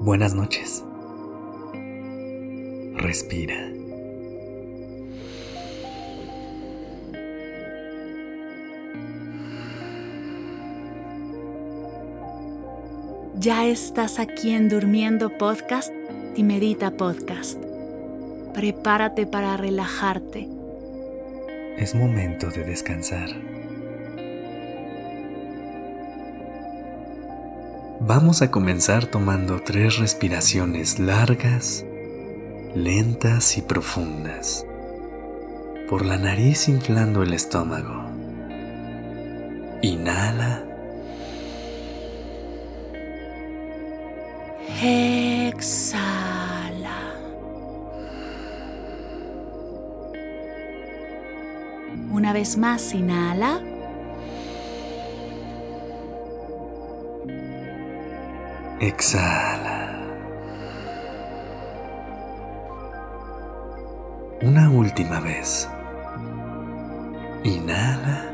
Buenas noches. Respira. Ya estás aquí en Durmiendo Podcast y Medita Podcast. Prepárate para relajarte. Es momento de descansar. Vamos a comenzar tomando tres respiraciones largas, lentas y profundas. Por la nariz inflando el estómago. Inhala. Exhala. Una vez más, inhala. Exhala. Una última vez. Inhala.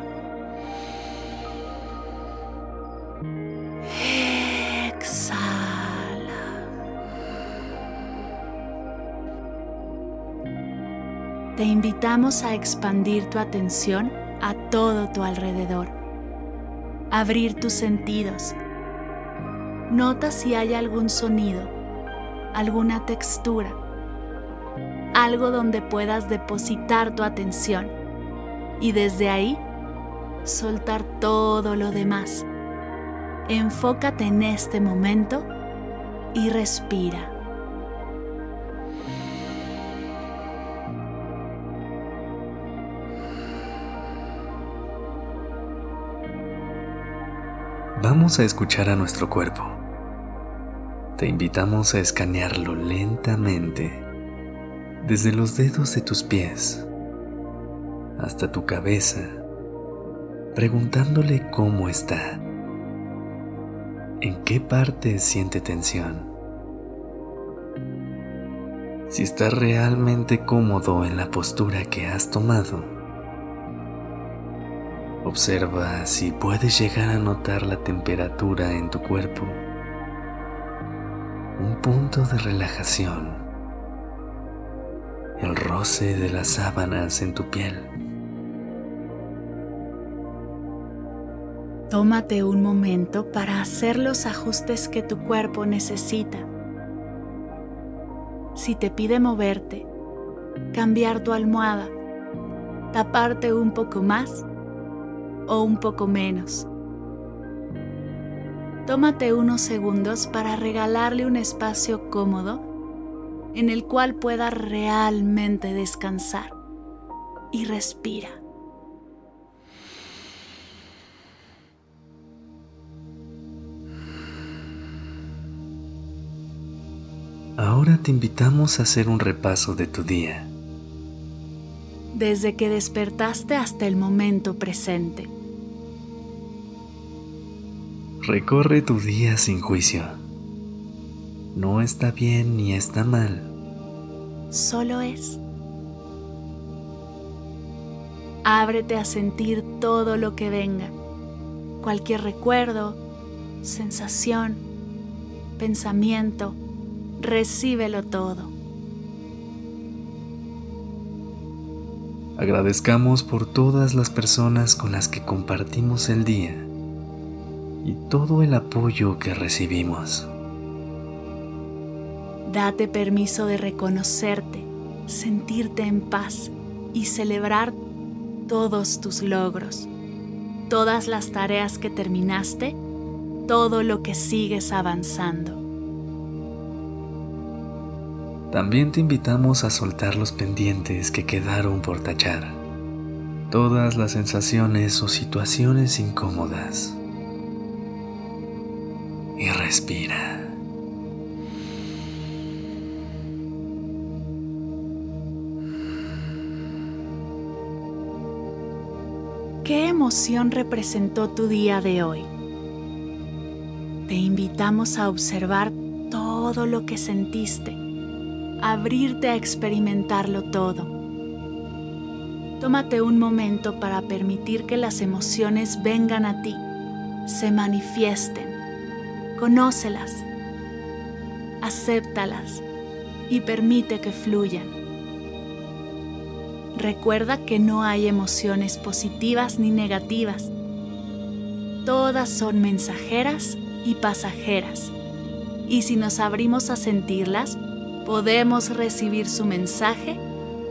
Te invitamos a expandir tu atención a todo tu alrededor. Abrir tus sentidos. Nota si hay algún sonido, alguna textura, algo donde puedas depositar tu atención y desde ahí soltar todo lo demás. Enfócate en este momento y respira. Vamos a escuchar a nuestro cuerpo. Te invitamos a escanearlo lentamente desde los dedos de tus pies hasta tu cabeza, preguntándole cómo está, en qué parte siente tensión, si estás realmente cómodo en la postura que has tomado. Observa si puedes llegar a notar la temperatura en tu cuerpo, un punto de relajación, el roce de las sábanas en tu piel. Tómate un momento para hacer los ajustes que tu cuerpo necesita. Si te pide moverte, cambiar tu almohada, taparte un poco más, o un poco menos. Tómate unos segundos para regalarle un espacio cómodo en el cual pueda realmente descansar y respira. Ahora te invitamos a hacer un repaso de tu día. Desde que despertaste hasta el momento presente. Recorre tu día sin juicio. No está bien ni está mal. Solo es. Ábrete a sentir todo lo que venga, cualquier recuerdo, sensación, pensamiento, recíbelo todo. Agradezcamos por todas las personas con las que compartimos el día y todo el apoyo que recibimos. Date permiso de reconocerte, sentirte en paz y celebrar todos tus logros, todas las tareas que terminaste, todo lo que sigues avanzando. También te invitamos a soltar los pendientes que quedaron por tachar, todas las sensaciones o situaciones incómodas. Y respira. ¿Qué emoción representó tu día de hoy? Te invitamos a observar todo lo que sentiste, abrirte a experimentarlo todo. Tómate un momento para permitir que las emociones vengan a ti, se manifiesten, conócelas, acéptalas y permite que fluyan. Recuerda que no hay emociones positivas ni negativas. Todas son mensajeras y pasajeras. Y si nos abrimos a sentirlas, podemos recibir su mensaje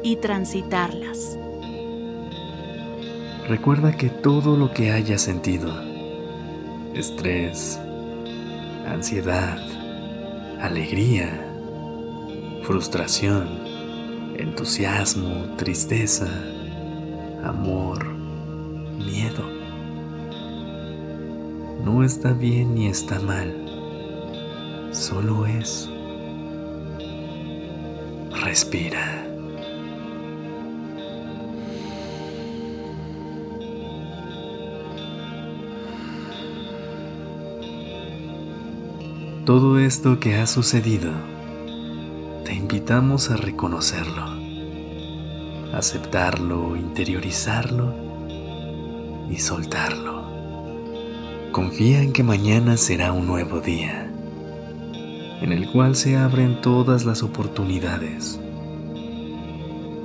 y transitarlas. Recuerda que todo lo que hayas sentido, estrés, ansiedad, alegría, frustración, entusiasmo, tristeza, amor, miedo. No está bien ni está mal, solo es. Respira. Todo esto que ha sucedido te invitamos a reconocerlo, aceptarlo, interiorizarlo y soltarlo. Confía en que mañana será un nuevo día, en el cual se abren todas las oportunidades.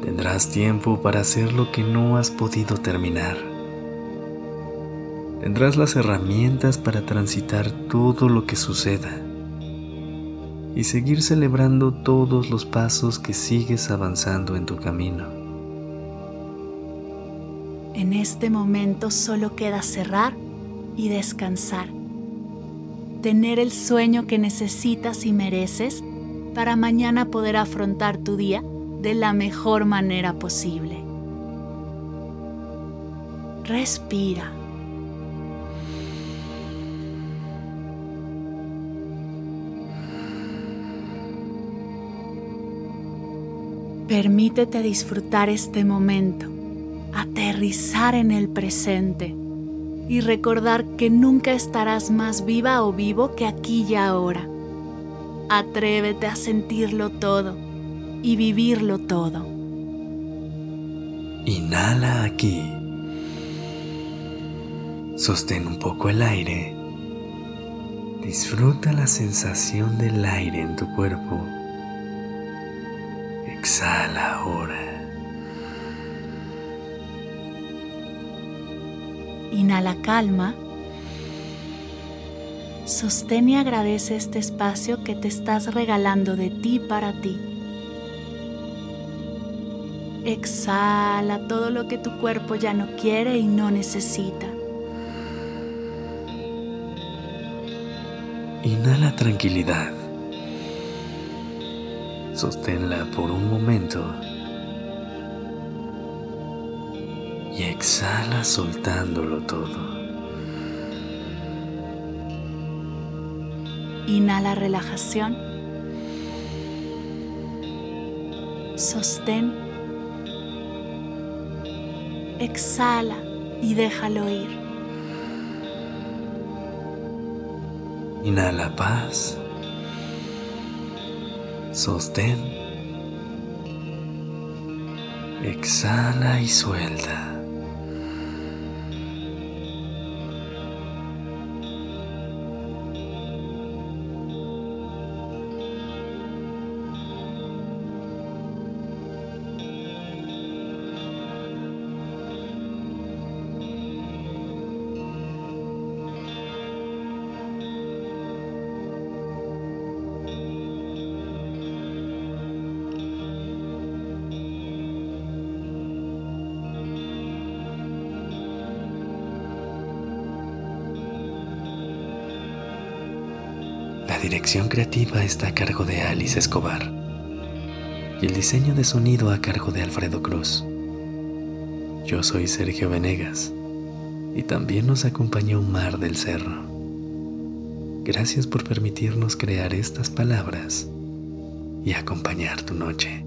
Tendrás tiempo para hacer lo que no has podido terminar. Tendrás las herramientas para transitar todo lo que suceda y seguir celebrando todos los pasos que sigues avanzando en tu camino. En este momento solo queda cerrar y descansar. Tener el sueño que necesitas y mereces para mañana poder afrontar tu día de la mejor manera posible. Respira. Permítete disfrutar este momento, aterrizar en el presente y recordar que nunca estarás más viva o vivo que aquí y ahora. Atrévete a sentirlo todo y vivirlo todo. Inhala aquí. Sostén un poco el aire. Disfruta la sensación del aire en tu cuerpo Exhala ahora. Inhala calma. Sostén y agradece este espacio que te estás regalando de ti para ti. Exhala todo lo que tu cuerpo ya no quiere y no necesita. Inhala tranquilidad. Sosténla por un momento y exhala soltándolo todo. Inhala relajación. Sostén. Exhala y déjalo ir. Inhala paz. Sostén. Exhala y suelta. Dirección creativa está a cargo de Alice Escobar. y el diseño de sonido a cargo de Alfredo Cruz. Yo soy Sergio Venegas y también nos acompañó Mar del Cerro. Gracias por permitirnos crear estas palabras y acompañar tu noche.